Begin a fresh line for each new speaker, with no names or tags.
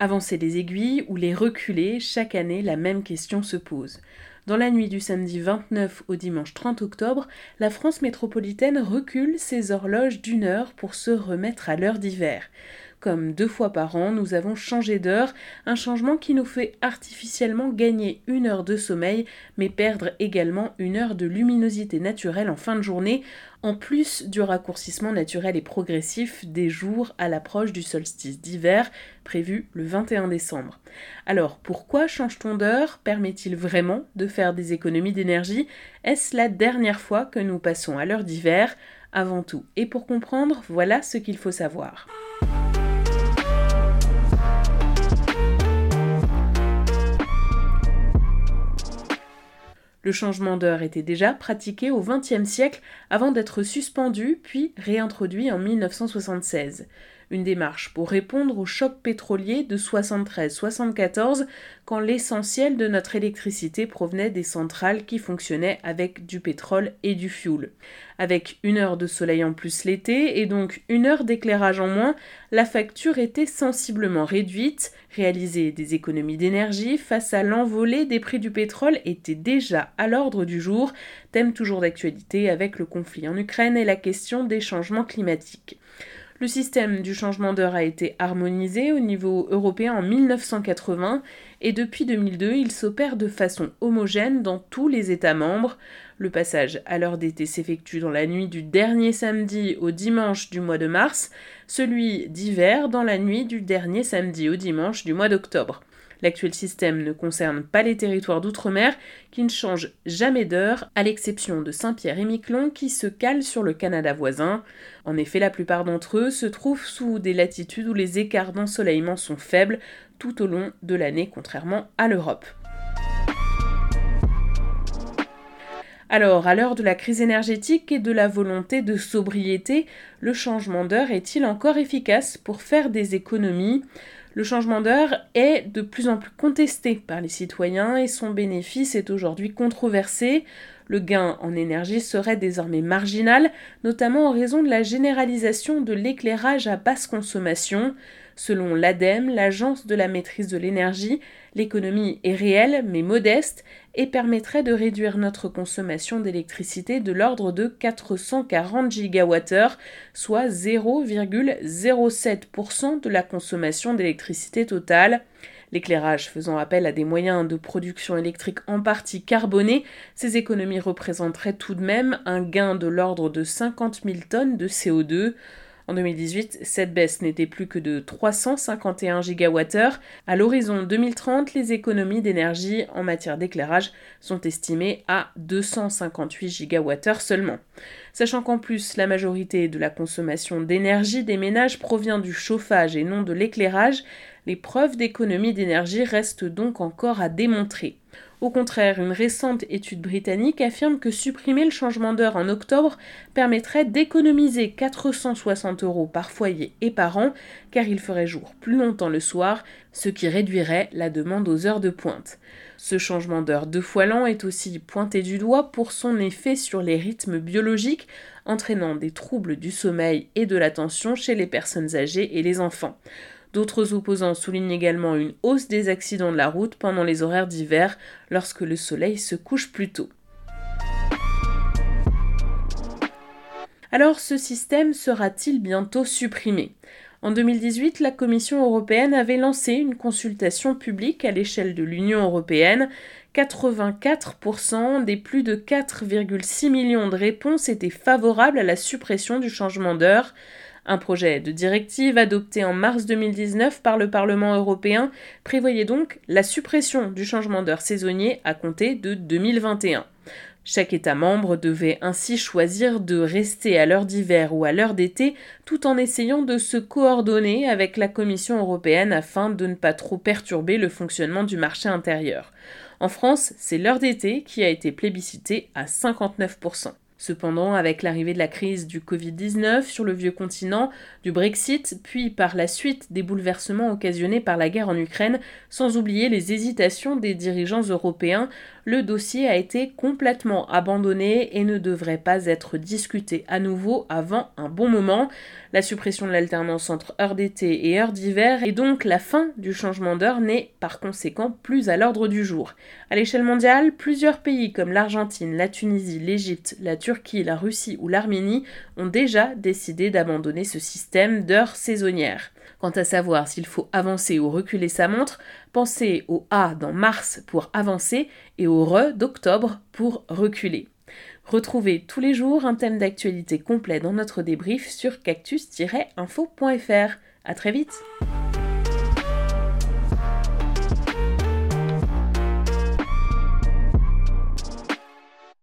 Avancer les aiguilles ou les reculer, chaque année la même question se pose. Dans la nuit du samedi 29 au dimanche 30 octobre, la France métropolitaine recule ses horloges d'une heure pour se remettre à l'heure d'hiver. Comme deux fois par an, nous avons changé d'heure, un changement qui nous fait artificiellement gagner une heure de sommeil, mais perdre également une heure de luminosité naturelle en fin de journée, en plus du raccourcissement naturel et progressif des jours à l'approche du solstice d'hiver, prévu le 21 décembre. Alors, pourquoi change-t-on d'heure? Permet-il vraiment de faire des économies d'énergie? Est-ce la dernière fois que nous passons à l'heure d'hiver? Avant tout, et pour comprendre, voilà ce qu'il faut savoir. Le changement d'heure était déjà pratiqué au XXe siècle avant d'être suspendu puis réintroduit en 1976 une démarche pour répondre au choc pétrolier de 73-74 quand l'essentiel de notre électricité provenait des centrales qui fonctionnaient avec du pétrole et du fioul. Avec une heure de soleil en plus l'été et donc une heure d'éclairage en moins, la facture était sensiblement réduite. Réaliser des économies d'énergie face à l'envolée des prix du pétrole était déjà à l'ordre du jour, thème toujours d'actualité avec le conflit en Ukraine et la question des changements climatiques. Le système du changement d'heure a été harmonisé au niveau européen en 1980 et depuis 2002, il s'opère de façon homogène dans tous les États membres. Le passage à l'heure d'été s'effectue dans la nuit du dernier samedi au dimanche du mois de mars, celui d'hiver dans la nuit du dernier samedi au dimanche du mois d'octobre. L'actuel système ne concerne pas les territoires d'outre-mer qui ne changent jamais d'heure, à l'exception de Saint-Pierre et Miquelon qui se calent sur le Canada voisin. En effet, la plupart d'entre eux se trouvent sous des latitudes où les écarts d'ensoleillement sont faibles tout au long de l'année, contrairement à l'Europe. Alors, à l'heure de la crise énergétique et de la volonté de sobriété, le changement d'heure est-il encore efficace pour faire des économies? Le changement d'heure est de plus en plus contesté par les citoyens et son bénéfice est aujourd'hui controversé. Le gain en énergie serait désormais marginal, notamment en raison de la généralisation de l'éclairage à basse consommation. Selon l'ADEME, l'Agence de la maîtrise de l'énergie, l'économie est réelle mais modeste et permettrait de réduire notre consommation d'électricité de l'ordre de 440 gigawattheures, soit 0,07% de la consommation d'électricité totale. L'éclairage faisant appel à des moyens de production électrique en partie carbonés, ces économies représenteraient tout de même un gain de l'ordre de 50 000 tonnes de CO2. En 2018, cette baisse n'était plus que de 351 gigawattheures. À l'horizon 2030, les économies d'énergie en matière d'éclairage sont estimées à 258 gigawattheures seulement. Sachant qu'en plus, la majorité de la consommation d'énergie des ménages provient du chauffage et non de l'éclairage, les preuves d'économie d'énergie restent donc encore à démontrer. Au contraire, une récente étude britannique affirme que supprimer le changement d'heure en octobre permettrait d'économiser 460 euros par foyer et par an, car il ferait jour plus longtemps le soir, ce qui réduirait la demande aux heures de pointe. Ce changement d'heure deux fois l'an est aussi pointé du doigt pour son effet sur les rythmes biologiques, entraînant des troubles du sommeil et de l'attention chez les personnes âgées et les enfants. D'autres opposants soulignent également une hausse des accidents de la route pendant les horaires d'hiver lorsque le soleil se couche plus tôt. Alors ce système sera-t-il bientôt supprimé? En 2018, la Commission européenne avait lancé une consultation publique à l'échelle de l'Union européenne. 84% des plus de 4,6 millions de réponses étaient favorables à la suppression du changement d'heure. Un projet de directive adopté en mars 2019 par le Parlement européen prévoyait donc la suppression du changement d'heure saisonnier à compter de 2021. Chaque État membre devait ainsi choisir de rester à l'heure d'hiver ou à l'heure d'été tout en essayant de se coordonner avec la Commission européenne afin de ne pas trop perturber le fonctionnement du marché intérieur. En France, c'est l'heure d'été qui a été plébiscitée à 59%. Cependant, avec l'arrivée de la crise du Covid-19 sur le vieux continent, du Brexit, puis par la suite des bouleversements occasionnés par la guerre en Ukraine, sans oublier les hésitations des dirigeants européens, le dossier a été complètement abandonné et ne devrait pas être discuté à nouveau avant un bon moment. La suppression de l'alternance entre heures d'été et heures d'hiver et donc la fin du changement d'heure n'est par conséquent plus à l'ordre du jour. À l'échelle mondiale, plusieurs pays comme l'Argentine, la Tunisie, l'Égypte, la Turquie, la Russie ou l'Arménie ont déjà décidé d'abandonner ce système d'heures saisonnières. Quant à savoir s'il faut avancer ou reculer sa montre, pensez au A dans mars pour avancer et au RE d'octobre pour reculer. Retrouvez tous les jours un thème d'actualité complet dans notre débrief sur cactus-info.fr. À très vite!